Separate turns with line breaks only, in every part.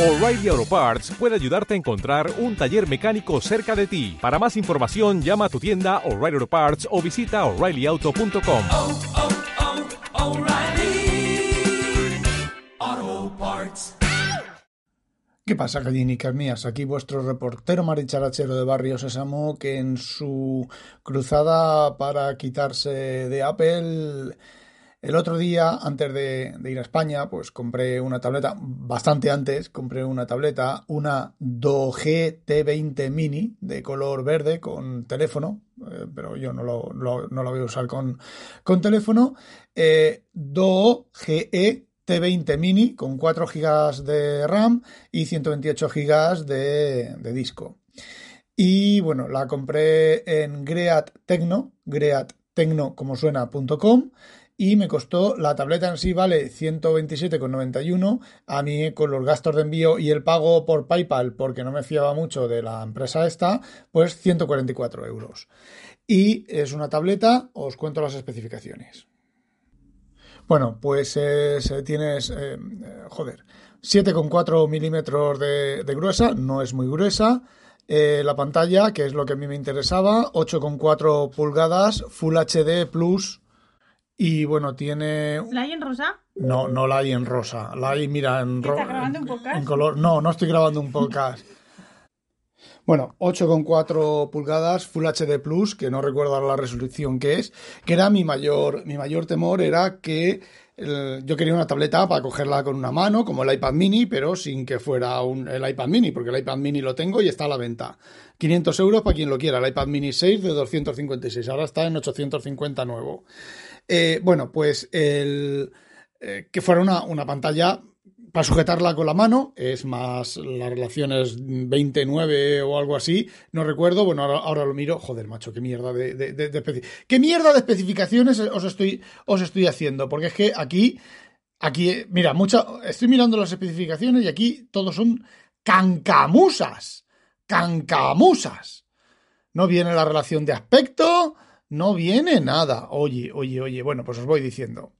O'Reilly Auto Parts puede ayudarte a encontrar un taller mecánico cerca de ti. Para más información, llama a tu tienda O'Reilly Auto Parts o visita oreillyauto.com.
oh, oh, Parts.
¿Qué pasa, gallinicas mías? Aquí vuestro reportero maricharachero de Barrio Sésamo que en su cruzada para quitarse de Apple el otro día, antes de, ir a España, pues compré una tableta, bastante antes, compré una tableta, una Doge T20 Mini de color verde con teléfono, eh, pero yo no lo, lo- no lo voy a usar con, con teléfono. Eh, Doge T20 Mini con 4 GB de RAM y 128 GB de, de disco. Y bueno, la compré en Great Tecno, greattecno como y me costó, la tableta en sí vale 127,91, a mí con los gastos de envío y el pago por PayPal, porque no me fiaba mucho de la empresa esta, pues 144 euros. Y es una tableta, os cuento las especificaciones. Bueno, pues es, eh, tienes, eh, joder, 7,4 milímetros de, de gruesa, no es muy gruesa. Eh, la pantalla, que es lo que a mí me interesaba, 8,4 pulgadas, Full HD Plus. Y bueno, tiene.
¿La hay en rosa?
No, no la hay en rosa. La hay, mira, en, ro-
¿Estás grabando un podcast?
en color. No, no estoy grabando un podcast. Bueno, 8,4 pulgadas Full HD Plus, que no recuerdo ahora la resolución que es, que era mi mayor, mi mayor temor, era que el- yo quería una tableta para cogerla con una mano, como el iPad mini, pero sin que fuera un, el iPad mini, porque el iPad mini lo tengo y está a la venta. 500 euros para quien lo quiera, el iPad mini 6 de 256, ahora está en 850 nuevo. Eh, bueno, pues el, eh, que fuera una, una pantalla para sujetarla con la mano, es más, la relación es 29 o algo así, no recuerdo, bueno, ahora, ahora lo miro, joder, macho, qué mierda de, de- qué mierda de especificaciones os estoy, os estoy haciendo, porque es que aquí, aquí, eh, mira, mucha, estoy mirando las especificaciones y aquí todos son cancamusas, cancamusas. No viene la relación de aspecto, no viene nada. Oye, oye, oye, bueno, pues os voy diciendo.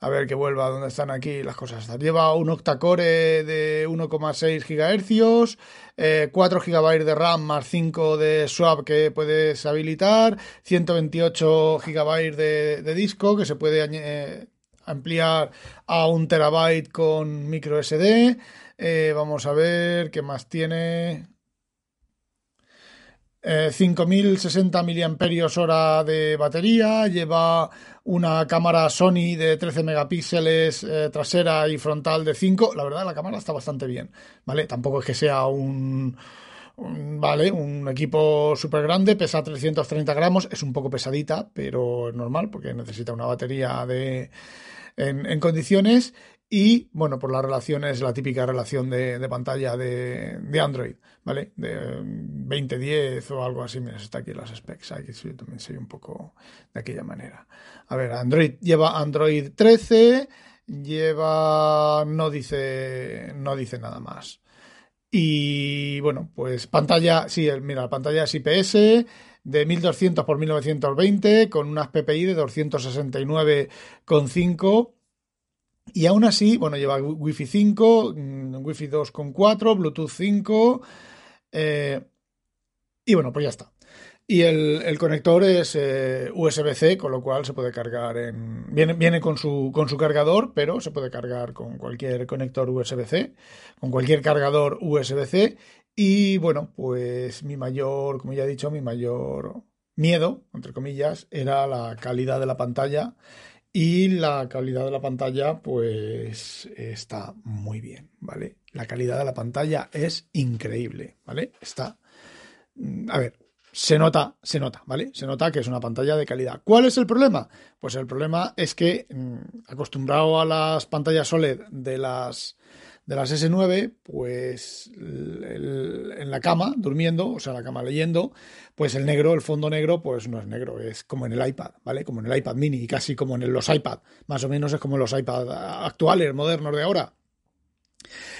A ver que vuelva donde están aquí las cosas. Lleva un octacore de 1,6 GHz, eh, 4 GB de RAM más 5 de swap que puedes habilitar, 128 GB de, de disco que se puede eh, ampliar a un terabyte con micro SD. Eh, vamos a ver qué más tiene. Eh, 5060 mAh de batería, lleva una cámara Sony de 13 megapíxeles eh, trasera y frontal de 5. La verdad, la cámara está bastante bien, ¿vale? Tampoco es que sea un, vale, un equipo súper grande, pesa 330 gramos, es un poco pesadita, pero es normal porque necesita una batería de, en condiciones. Y bueno, por la relación es la típica relación de, pantalla de, Android, ¿vale? De 2010 o algo así. Mira, está aquí las specs. Aquí yo también soy un poco de aquella manera. A ver, Android lleva Android 13, lleva. No dice. No dice nada más. Y bueno, pues pantalla, sí, mira, la pantalla es IPS de 1200 por 1920 con unas PPI de 269,5 y aún así, bueno, lleva wi- Wi-Fi 5, mm, Wi-Fi 2.4, Bluetooth 5 eh, y bueno, pues ya está. Y el, el conector es eh, USB-C, con lo cual se puede cargar en... Viene, viene con, su, con su cargador, pero se puede cargar con cualquier conector USB-C, con cualquier cargador USB-C. Y bueno, pues mi mayor, como ya he dicho, mi mayor miedo, entre comillas, era la calidad de la pantalla. Y la calidad de la pantalla, pues está muy bien, ¿vale? La calidad de la pantalla es increíble, ¿vale? Está Mm, A ver, se nota, se nota, ¿vale? Se nota que es una pantalla de calidad. ¿Cuál es el problema? Pues el problema es que, mm, acostumbrado a las pantallas OLED de las, de las S9, pues en la cama, durmiendo, o sea, la cama leyendo, pues el negro, el fondo negro, pues no es negro, es como en el iPad, ¿vale? Como en el iPad mini y casi como en los iPad. Más o menos es como en los iPad actuales, modernos de ahora.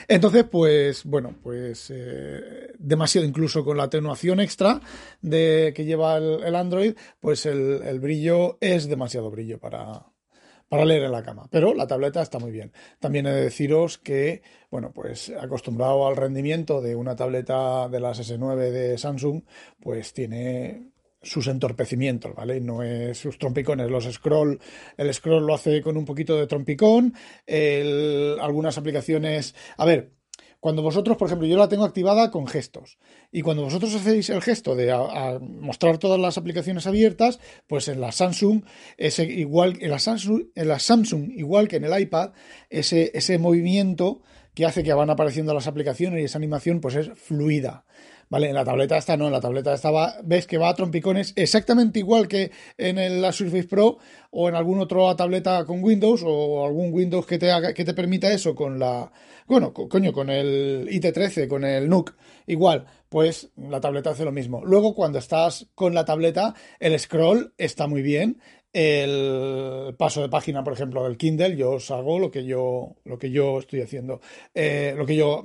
Entonces, pues, bueno, pues eh, demasiado incluso con la atenuación extra de que lleva el, Android, pues el brillo es demasiado brillo para, para leer en la cama. Pero la tableta está muy bien. También he de deciros que, bueno, pues acostumbrado al rendimiento de una tableta de las S9 de Samsung, pues tiene sus entorpecimientos, ¿vale? No es sus trompicones, los scroll, el scroll lo hace con un poquito de trompicón, algunas aplicaciones, a ver, cuando vosotros, por ejemplo, yo la tengo activada con gestos. Y cuando vosotros hacéis el gesto de mostrar todas las aplicaciones abiertas, pues en la Samsung, ese, igual, en la Samsung, en la Samsung, igual que en el iPad, ese, ese movimiento que hace que van apareciendo las aplicaciones y esa animación, pues es fluida. ¿Vale? En la tableta esta no, en la tableta esta ves que va a trompicones exactamente igual que en el, la Surface Pro o en alguna otra tableta con Windows o algún Windows que te haga, que te permita eso con la, bueno, coño, con el IT13, con el NUC, igual, pues la tableta hace lo mismo. Luego cuando estás con la tableta, el scroll está muy bien, el paso de página, por ejemplo, del Kindle, yo os hago lo que yo, lo que yo estoy haciendo, eh, lo que yo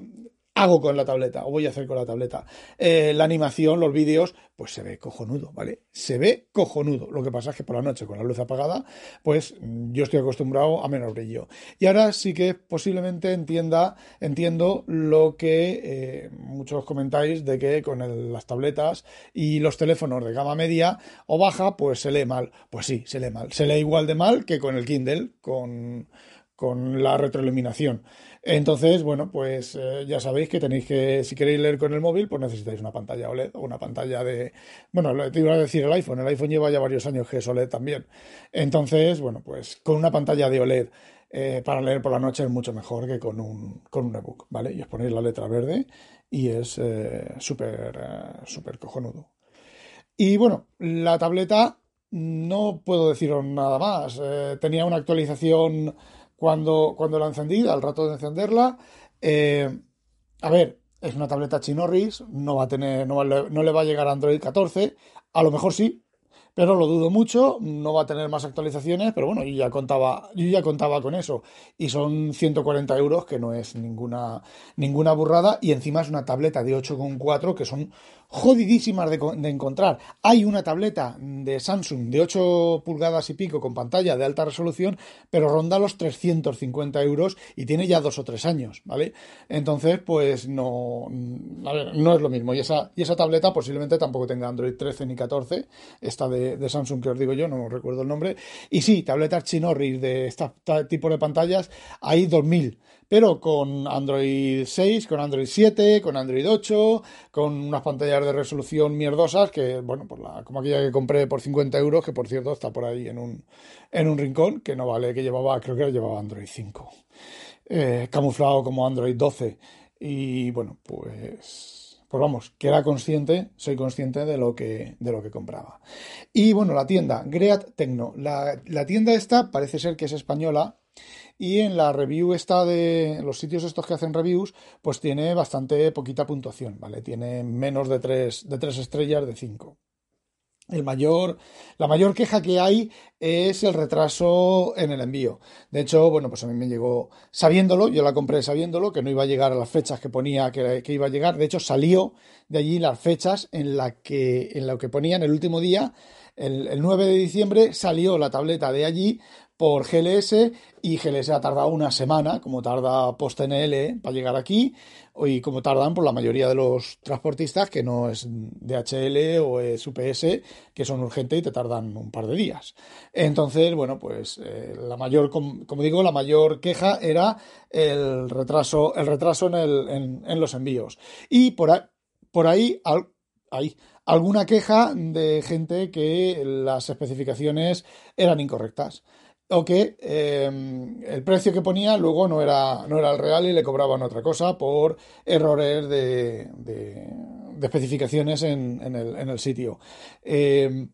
hago con la tableta o voy a hacer con la tableta. Eh, la animación, los vídeos, pues se ve cojonudo, ¿vale? Se ve cojonudo. Lo que pasa es que por la noche con la luz apagada, pues yo estoy acostumbrado a menos brillo. Y ahora sí que posiblemente entienda, entiendo lo que eh, muchos comentáis de que con las tabletas y los teléfonos de gama media o baja, pues se lee mal. Pues sí, se lee mal. Se lee igual de mal que con el Kindle, con, con la retroiluminación. Entonces, bueno, pues eh, ya sabéis que tenéis que, si queréis leer con el móvil, pues necesitáis una pantalla OLED o una pantalla de, bueno, te iba a decir el iPhone, el iPhone lleva ya varios años que es OLED también. Entonces, bueno, pues con una pantalla de OLED eh, para leer por la noche es mucho mejor que con un, con un ebook, ¿vale? Y os ponéis la letra verde y es eh, súper, súper cojonudo. Y bueno, la tableta no puedo deciros nada más. tenía una actualización cuando, cuando la encendí, al rato de encenderla, eh, a ver, es una tableta Chinorris, no va a tener, no, no le va a llegar Android 14, a lo mejor sí, pero lo dudo mucho, no va a tener más actualizaciones, pero bueno, yo ya contaba, yo ya contaba con eso. Y son 140 euros, que no es ninguna, ninguna burrada, y encima es una tableta de 8,4 que son jodidísimas de, encontrar. Hay una tableta de Samsung de 8 pulgadas y pico con pantalla de alta resolución, pero ronda los 350 euros y tiene ya dos o tres años, ¿vale? Entonces, pues no, no es lo mismo. Y esa, y esa tableta posiblemente tampoco tenga Android 13 ni 14, esta de, de Samsung que os digo yo, no recuerdo el nombre. Y sí, tabletas Chinorris de este tipo de pantallas hay 2000 pero con Android 6, con Android 7, con Android 8, con unas pantallas de resolución mierdosas que, bueno, por la, como aquella que compré por 50 euros, que por cierto está por ahí en un, en un rincón, que no vale, que llevaba, creo que llevaba Android 5, eh, camuflado como Android 12. Y bueno, pues, pues vamos, que era consciente, soy consciente de lo que, de lo que compraba. Y bueno, la tienda, Great Tecno. La, la tienda esta parece ser que es española y en la review esta de los sitios estos que hacen reviews, pues tiene bastante poquita puntuación, ¿vale? Tiene menos de 3, de tres estrellas de 5. El mayor, la mayor queja que hay es el retraso en el envío. De hecho, bueno, pues a mí me llegó sabiéndolo, yo la compré sabiéndolo, que no iba a llegar a las fechas que ponía que, iba a llegar. De hecho, salió de allí las fechas en la que, en lo que ponían el último día, el, el 9 de diciembre, salió la tableta de allí por GLS y GLS ha tardado una semana, como tarda PostNL para llegar aquí, y como tardan por la mayoría de los transportistas, que no es DHL o es UPS, que son urgentes y te tardan un par de días. Entonces, bueno, pues eh, la mayor, como, digo, la mayor queja era el retraso, el retraso en, los envíos. Y por ahí, por ahí, ahí alguna queja de gente que las especificaciones eran incorrectas o que em, el precio que ponía luego no era, no era el real y le cobraban otra cosa por errores de, de, especificaciones en, en, el, en, el, sitio. Em,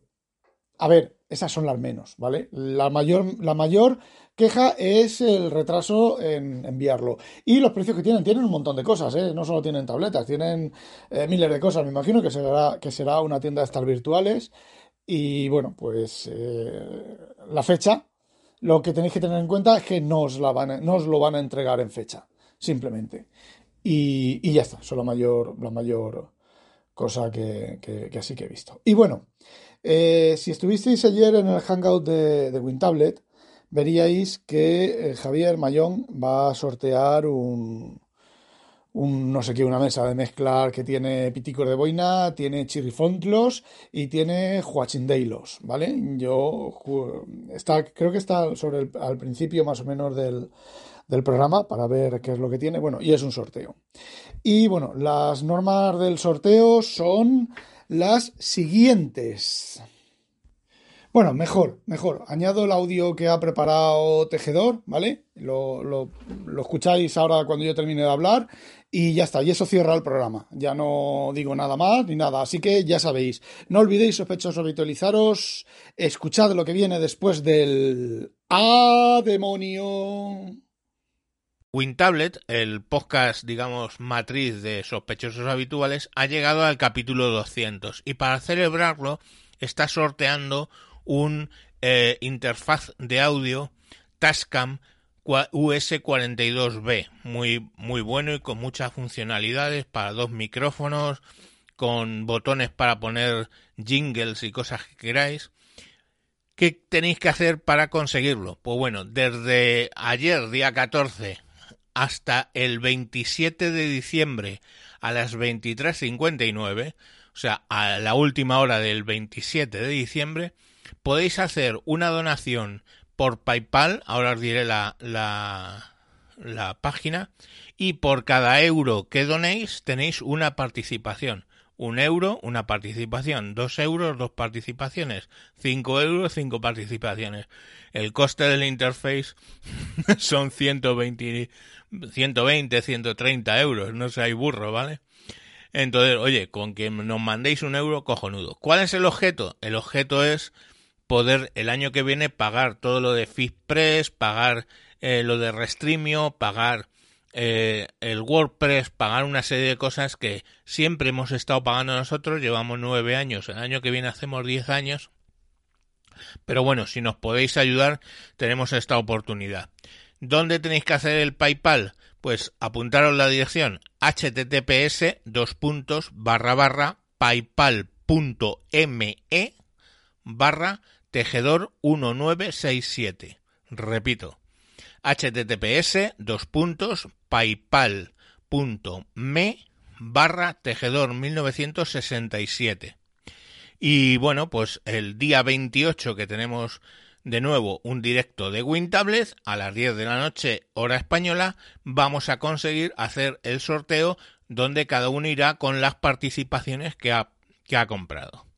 a ver, esas son las menos, ¿vale? La mayor, la mayor queja es el retraso en enviarlo. Y los precios que tienen, tienen un montón de cosas, ¿eh? No solo tienen tabletas, tienen eh, miles de cosas. Me imagino que será, que será una tienda de estas virtuales. Y bueno, pues eh, la fecha lo que tenéis que tener en cuenta es que no os, lo van a entregar en fecha, simplemente. Y, ya está, eso es la mayor, la mayor cosa que, que, así que he visto. Y bueno, eh, si estuvisteis ayer en el hangout de, de WinTablet, veríais que eh, Javier Mayón va a sortear un, un no sé qué, una mesa de mezclar que tiene piticos de boina, tiene chirrifontlos y tiene huachindeilos, ¿vale? Yo está, creo que está sobre al principio más o menos del, del programa para ver qué es lo que tiene. Bueno, y es un sorteo. Y bueno, las normas del sorteo son las siguientes. Bueno, mejor, mejor. Añado el audio que ha preparado Tejedor, ¿vale? Lo, lo, escucháis ahora cuando yo termine de hablar y ya está. Y eso cierra el programa. Ya no digo nada más ni nada. Así que ya sabéis. No olvidéis, sospechosos, habitualizaros. Escuchad lo que viene después del... ¡Ah, demonio!
WinTablet, el podcast, digamos, matriz de sospechosos habituales, ha llegado al capítulo 200 y para celebrarlo está sorteando un eh, interfaz de audio Tascam US42B, muy, muy bueno y con muchas funcionalidades para dos micrófonos, con botones para poner jingles y cosas que queráis. ¿Qué tenéis que hacer para conseguirlo? Pues bueno, desde ayer, día 14, hasta el 27 de diciembre a las 23.59, o sea, a la última hora del 27 de diciembre, podéis hacer una donación por PayPal, ahora os diré la, la, página, y por cada euro que donéis tenéis una participación. Un euro, una participación. Dos euros, dos participaciones. Cinco euros, cinco participaciones. El coste del interface son 120, 120, 130 euros. No seáis burro, ¿vale? Entonces, oye, con que nos mandéis un euro, cojonudo. ¿Cuál es el objeto? El objeto es poder el año que viene pagar todo lo de FitPress, pagar eh, lo de Restreamio, pagar eh, el WordPress, pagar una serie de cosas que siempre hemos estado pagando nosotros, llevamos nueve años, el año que viene hacemos diez años, pero bueno, si nos podéis ayudar, tenemos esta oportunidad. ¿Dónde tenéis que hacer el PayPal? Pues apuntaros la dirección https dos puntos barra barra paypal.me barra tejedor 1967. Repito, https dos puntos paypal.me barra tejedor 1967. Y bueno, pues el día 28 que tenemos de nuevo un directo de WinTablet a las 10 de la noche hora española, vamos a conseguir hacer el sorteo donde cada uno irá con las participaciones que ha, que ha comprado.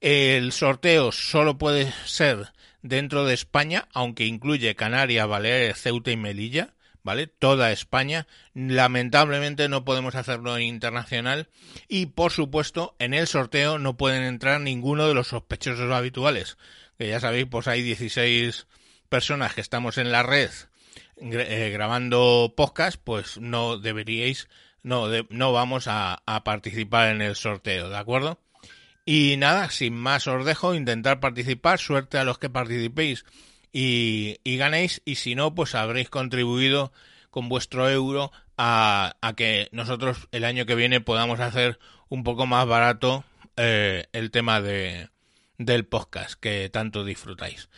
El sorteo solo puede ser dentro de España, aunque incluye Canarias, Baleares, Ceuta y Melilla, ¿vale? Toda España. Lamentablemente no podemos hacerlo internacional y, por supuesto, en el sorteo no pueden entrar ninguno de los sospechosos habituales. Que ya sabéis, pues hay 16 personas que estamos en la red eh, grabando podcast, pues no deberíais, no, no vamos a participar en el sorteo, ¿de acuerdo? Y nada, sin más os dejo intentar participar, suerte a los que participéis y, ganéis, y si no, pues habréis contribuido con vuestro euro a, a, que nosotros el año que viene podamos hacer un poco más barato eh, el tema de, del podcast que tanto disfrutáis.